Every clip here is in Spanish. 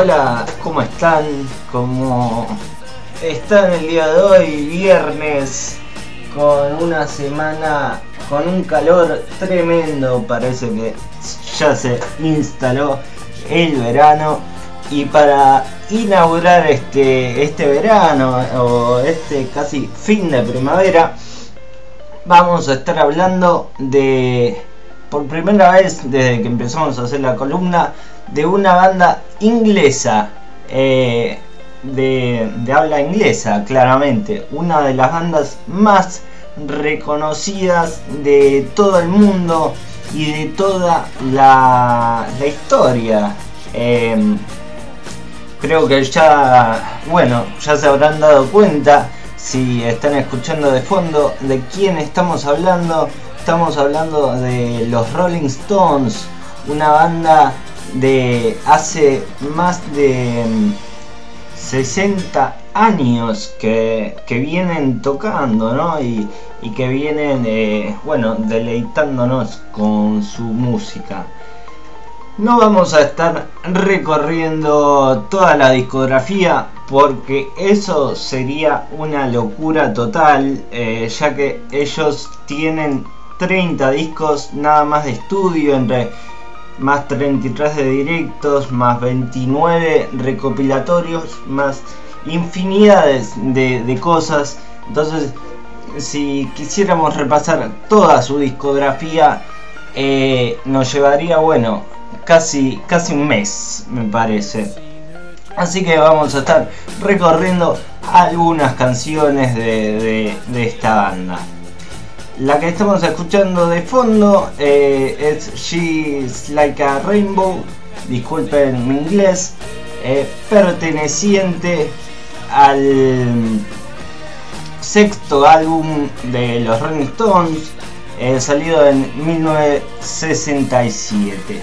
Hola, ¿cómo están? ¿Cómo están el día de hoy, viernes, con una semana con un calor tremendo? Parece que ya se instaló el verano y para inaugurar este, este verano o este casi fin de primavera vamos a estar hablando de por primera vez desde que empezamos a hacer la columna de una banda inglesa eh, de, habla inglesa claramente. Una de las bandas más reconocidas de todo el mundo y de toda la, historia. Eh, creo que ya bueno ya se habrán dado cuenta si están escuchando de fondo de quién estamos hablando. Estamos hablando de los Rolling Stones, una banda de hace más de 60 mm, años que, vienen tocando, ¿no? Y, que vienen, eh, bueno, deleitándonos con su música. No vamos a estar recorriendo toda la discografía porque eso sería una locura total, eh, ya que ellos tienen 30 discos nada más de estudio, entre más 33 de directos, más 29 recopilatorios, más infinidades de, cosas. Entonces, si quisiéramos repasar toda su discografía, eh, nos llevaría, bueno, casi, casi un mes, me parece. Así que vamos a estar recorriendo algunas canciones de esta banda. La que estamos escuchando de fondo eh, es She's Like a Rainbow, disculpen mi inglés, eh, perteneciente al sexto álbum de los Rolling Stones, eh, salido en 1967.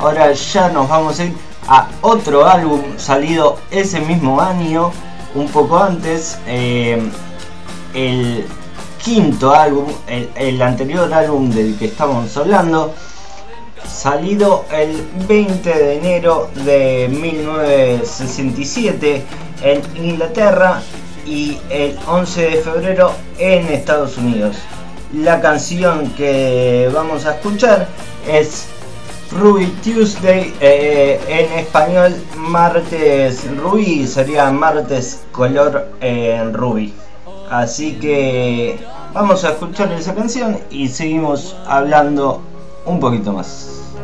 Ahora ya nos vamos a ir a otro álbum salido ese mismo año, un poco antes, el quinto álbum, el, anterior álbum del que estamos hablando, salido el 20 de enero de 1967 en Inglaterra y el 11 de febrero en Estados Unidos. La canción que vamos a escuchar es Ruby Tuesday, eh, en español martes rubí, sería martes color eh, rubí. Así que Vamos a escuchar esa canción y seguimos hablando un poquito más.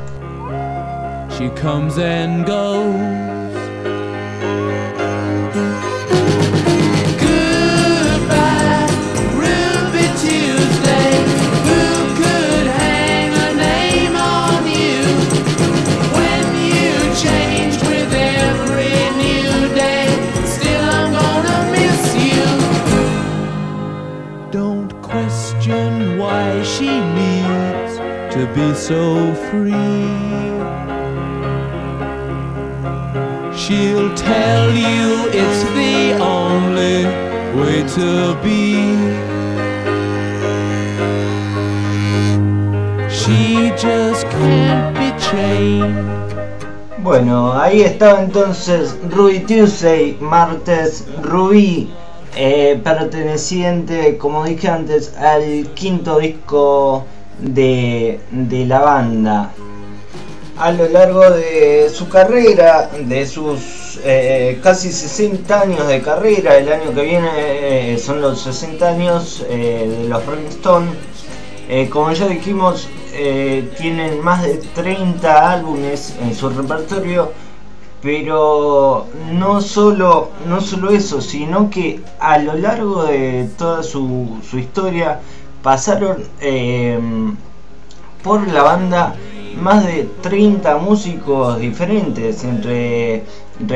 So free. She'll tell you it's the only way to be. She just can't be chained. Bueno, ahí estaba entonces Ruby Tuesday, martes Ruby, eh, perteneciente, como dije antes, al quinto disco de, la banda. A lo largo de su carrera, de sus eh, casi 60 años de carrera, el año que viene eh, son los 60 años eh, de los Rolling Stones, como ya dijimos, tienen más de 30 álbumes en su repertorio, pero no solo, no solo eso, sino que a lo largo de toda su, su historia pasaron em, por la banda más de 30 músicos diferentes, entre,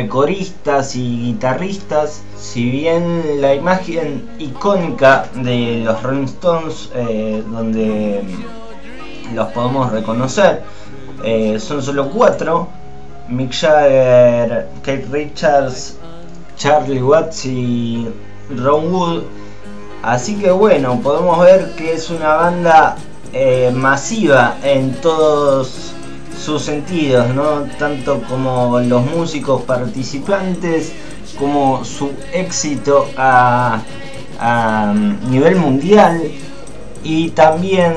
coristas y guitarristas. Si bien la imagen icónica de los Rolling Stones, eh, donde los podemos reconocer, eh, son solo cuatro. Mick Jagger, Kate Richards, Charlie Watts y Ron Wood Así que bueno, podemos ver que es una banda eh, masiva en todos sus sentidos, ¿no? tanto como los músicos participantes, como su éxito a, nivel mundial y también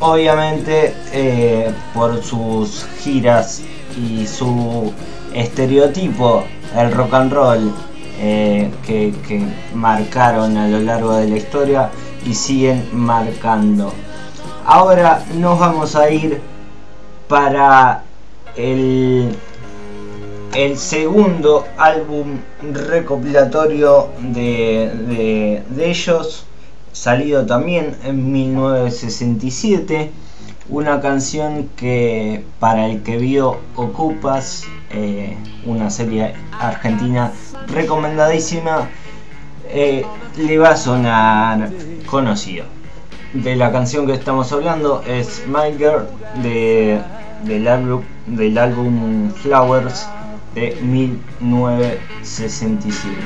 obviamente eh, por sus giras y su estereotipo, el rock and roll eh, que, marcaron a lo largo de la historia y siguen marcando. Ahora nos vamos a ir para el, el segundo álbum recopilatorio de, de ellos, salido también en 1967 una canción que para el que vio Ocupas, eh, una serie argentina recomendadísima, eh, le va a sonar conocido. De la canción que estamos hablando es My Girl de, del, álbum, del álbum Flowers de 1967.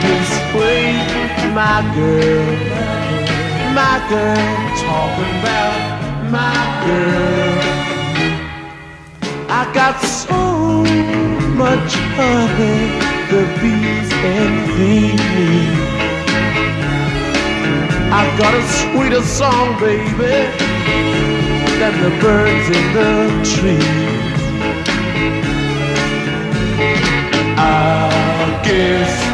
this way, my girl, my girl, talking about my girl. I got so much honey, the bees envy me. I got a sweeter song, baby, than the birds in the trees. I guess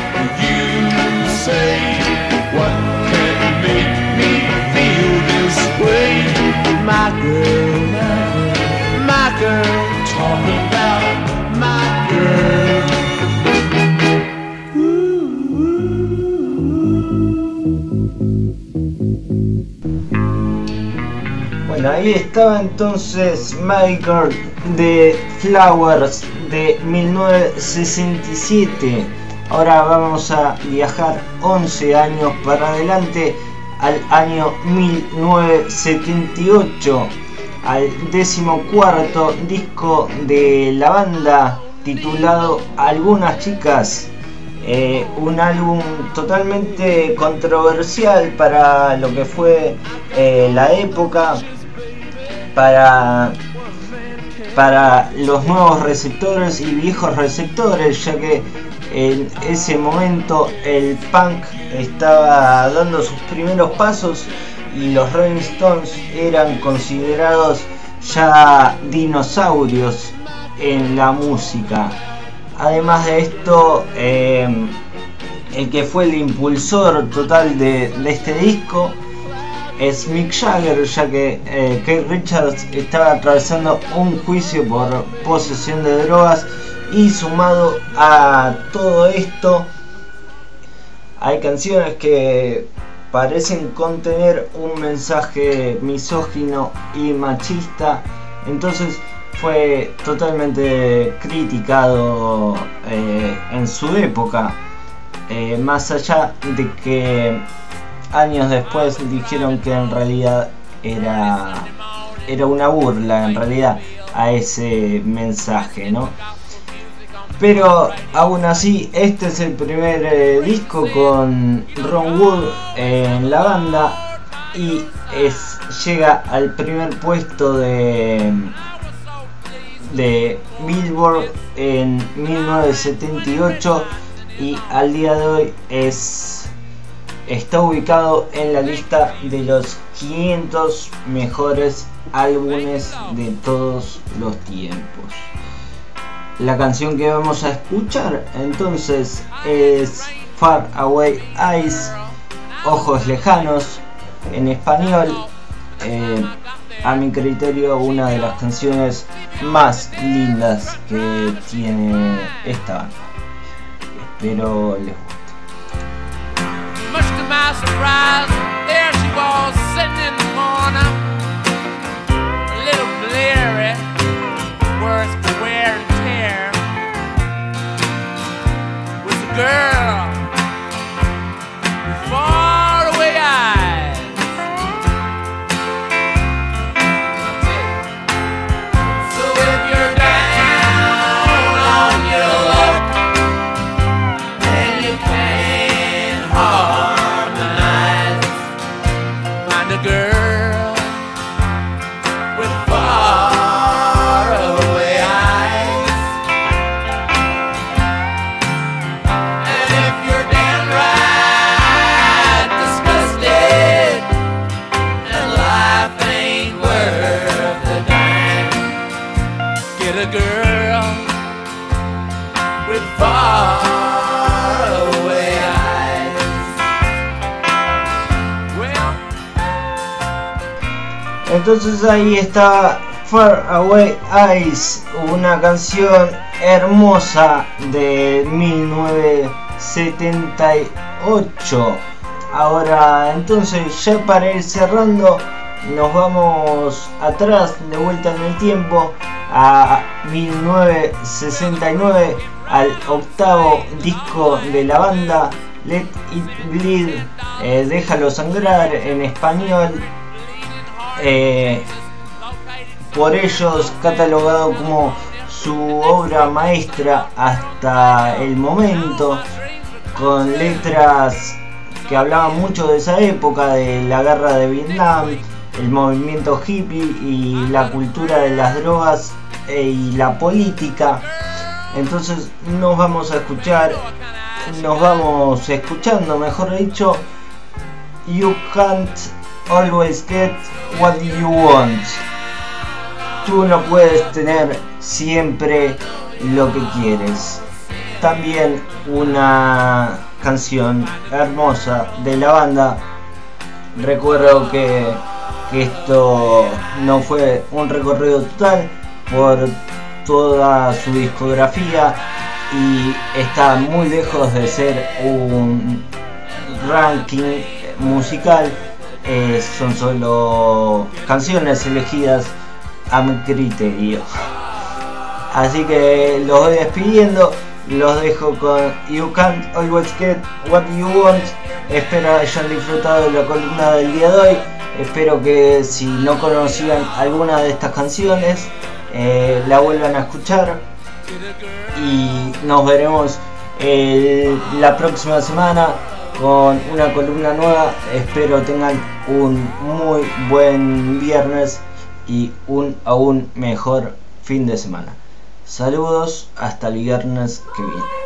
Ahí estaba entonces Michael de Flowers de 1967 Ahora vamos a viajar 11 años para adelante al año 1978, al decimocuarto disco de la banda titulado Algunas chicas, eh, un álbum totalmente controversial para lo que fue eh, la época, para, para los nuevos receptores y viejos receptores, ya que en ese momento el punk estaba dando sus primeros pasos y los Rolling Stones eran considerados ya dinosaurios en la música. Además de esto, em, el que fue el impulsor total de, este disco es Mick Jagger, ya que eh, Keith Richards estaba atravesando un juicio por posesión de drogas y sumado a todo esto, hay canciones que parecen contener un mensaje misógino y machista. Entonces fue totalmente criticado eh, en su época. Eh, más allá de que años después dijeron que en realidad era, era una burla en realidad a ese mensaje, ¿no? Pero aún así, este es el primer eh, disco con Ron Wood en la banda y es, llega al primer puesto de, de Billboard en 1978 y al día de hoy es, está ubicado en la lista de los 500 mejores álbumes de todos los tiempos. La canción que vamos a escuchar entonces es Far Away Eyes, Ojos Lejanos, en español. Eh, a mi criterio, una de las canciones más lindas que tiene esta banda. Espero les surprise. There she was sitting in the corner. Entonces ahí está Far Away Eyes, una canción hermosa de 1978. Ahora, entonces ya para ir cerrando, nos vamos atrás, de vuelta en el tiempo, a 1969, al octavo disco de la banda, Let It Bleed, eh, Déjalo Sangrar en español. Eh, por ellos catalogado como su obra maestra hasta el momento, con letras que hablaban mucho de esa época, de la guerra de Vietnam, el movimiento hippie y la cultura de las drogas e, y la política. Entonces nos vamos a escuchar, nos vamos escuchando, mejor dicho, You can't always get what you want. Tú no puedes tener siempre lo que quieres. También una canción hermosa de la banda. Recuerdo que, esto no fue un recorrido total por toda su discografía y está muy lejos de ser un ranking musical. Eh, son solo canciones elegidas a mi criterio. Así que los voy despidiendo. Los dejo con You Can't Always Get What You Want. Espero hayan disfrutado de la columna del día de hoy. Espero que si no conocían alguna de estas canciones, eh, la vuelvan a escuchar. Y nos veremos la próxima semana con una columna nueva. Espero tengan un muy buen viernes y un aún mejor fin de semana. Saludos hasta el viernes que viene.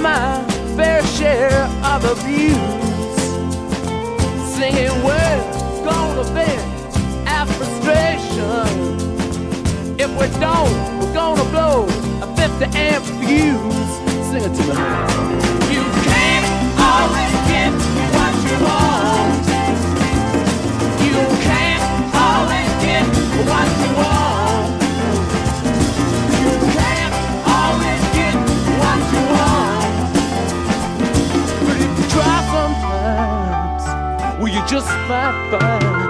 my fair share of abuse. Singing words, going to vent our frustration. If we don't, we're gonna blow a 50 amp fuse. Sing it to me. Just might find